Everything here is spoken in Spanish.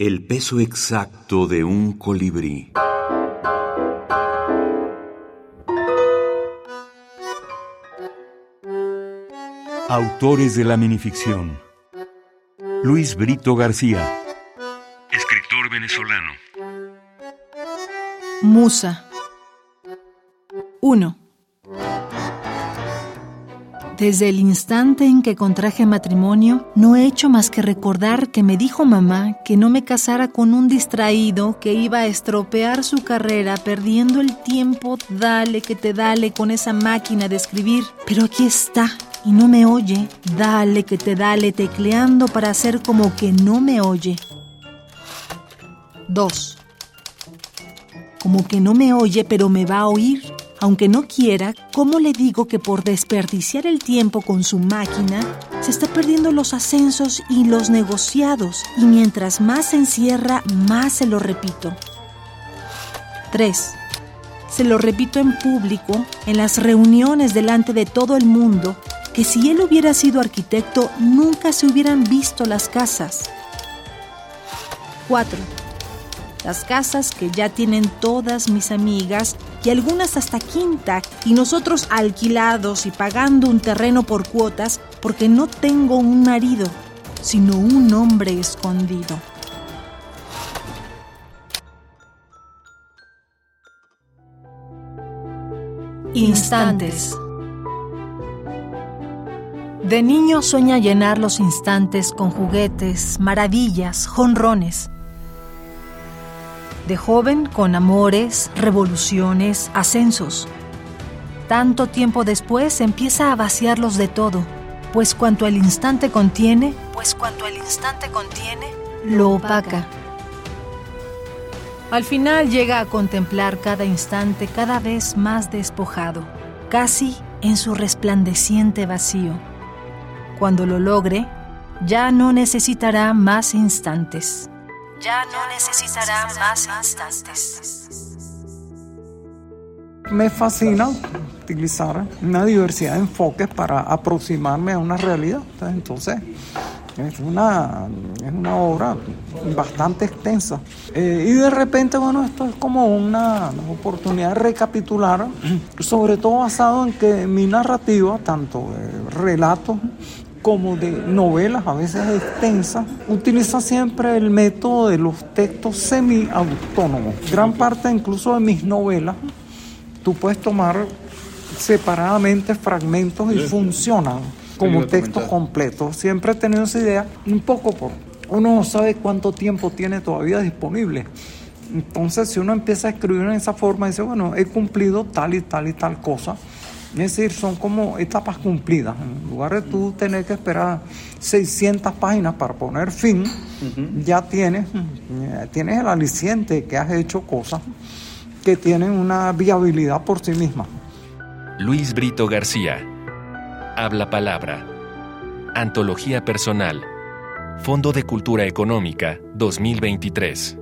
El peso exacto de un colibrí. Autores de la minificción. Luis Brito García. Escritor venezolano. Musa. 1. Desde el instante en que contraje matrimonio, no he hecho más que recordar que me dijo mamá que no me casara con un distraído que iba a estropear su carrera perdiendo el tiempo, dale que te dale con esa máquina de escribir. Pero aquí está y no me oye, dale que te dale tecleando para hacer como que no me oye. 2. Como que no me oye pero me va a oír aunque no quiera, ¿cómo le digo que por desperdiciar el tiempo con su máquina, se está perdiendo los ascensos y los negociados? Y mientras más se encierra, más se lo repito. 3. Se lo repito en público, en las reuniones delante de todo el mundo, que si él hubiera sido arquitecto, nunca se hubieran visto las casas. 4 las casas que ya tienen todas mis amigas y algunas hasta quinta, y nosotros alquilados y pagando un terreno por cuotas porque no tengo un marido, sino un hombre escondido. Instantes. De niño sueña llenar los instantes con juguetes, maravillas, jonrones de joven con amores, revoluciones, ascensos. Tanto tiempo después empieza a vaciarlos de todo, pues cuanto el instante contiene, pues cuanto el instante contiene, lo opaca. Al final llega a contemplar cada instante cada vez más despojado, casi en su resplandeciente vacío. Cuando lo logre, ya no necesitará más instantes ya no necesitará más instantes. Me fascina utilizar una diversidad de enfoques para aproximarme a una realidad. Entonces, es una, es una obra bastante extensa. Eh, y de repente, bueno, esto es como una oportunidad de recapitular, sobre todo basado en que mi narrativa, tanto relatos como de novelas, a veces extensas, utiliza siempre el método de los textos semi-autónomos. Gran parte incluso de mis novelas, tú puedes tomar separadamente fragmentos y funcionan como textos completos. Siempre he tenido esa idea, un poco por... Uno no sabe cuánto tiempo tiene todavía disponible. Entonces, si uno empieza a escribir en esa forma, dice, bueno, he cumplido tal y tal y tal cosa es decir, son como etapas cumplidas. En lugar de tú tener que esperar 600 páginas para poner fin, ya tienes, eh, tienes el aliciente que has hecho cosas que tienen una viabilidad por sí mismas. Luis Brito García. Habla palabra. Antología personal. Fondo de Cultura Económica 2023.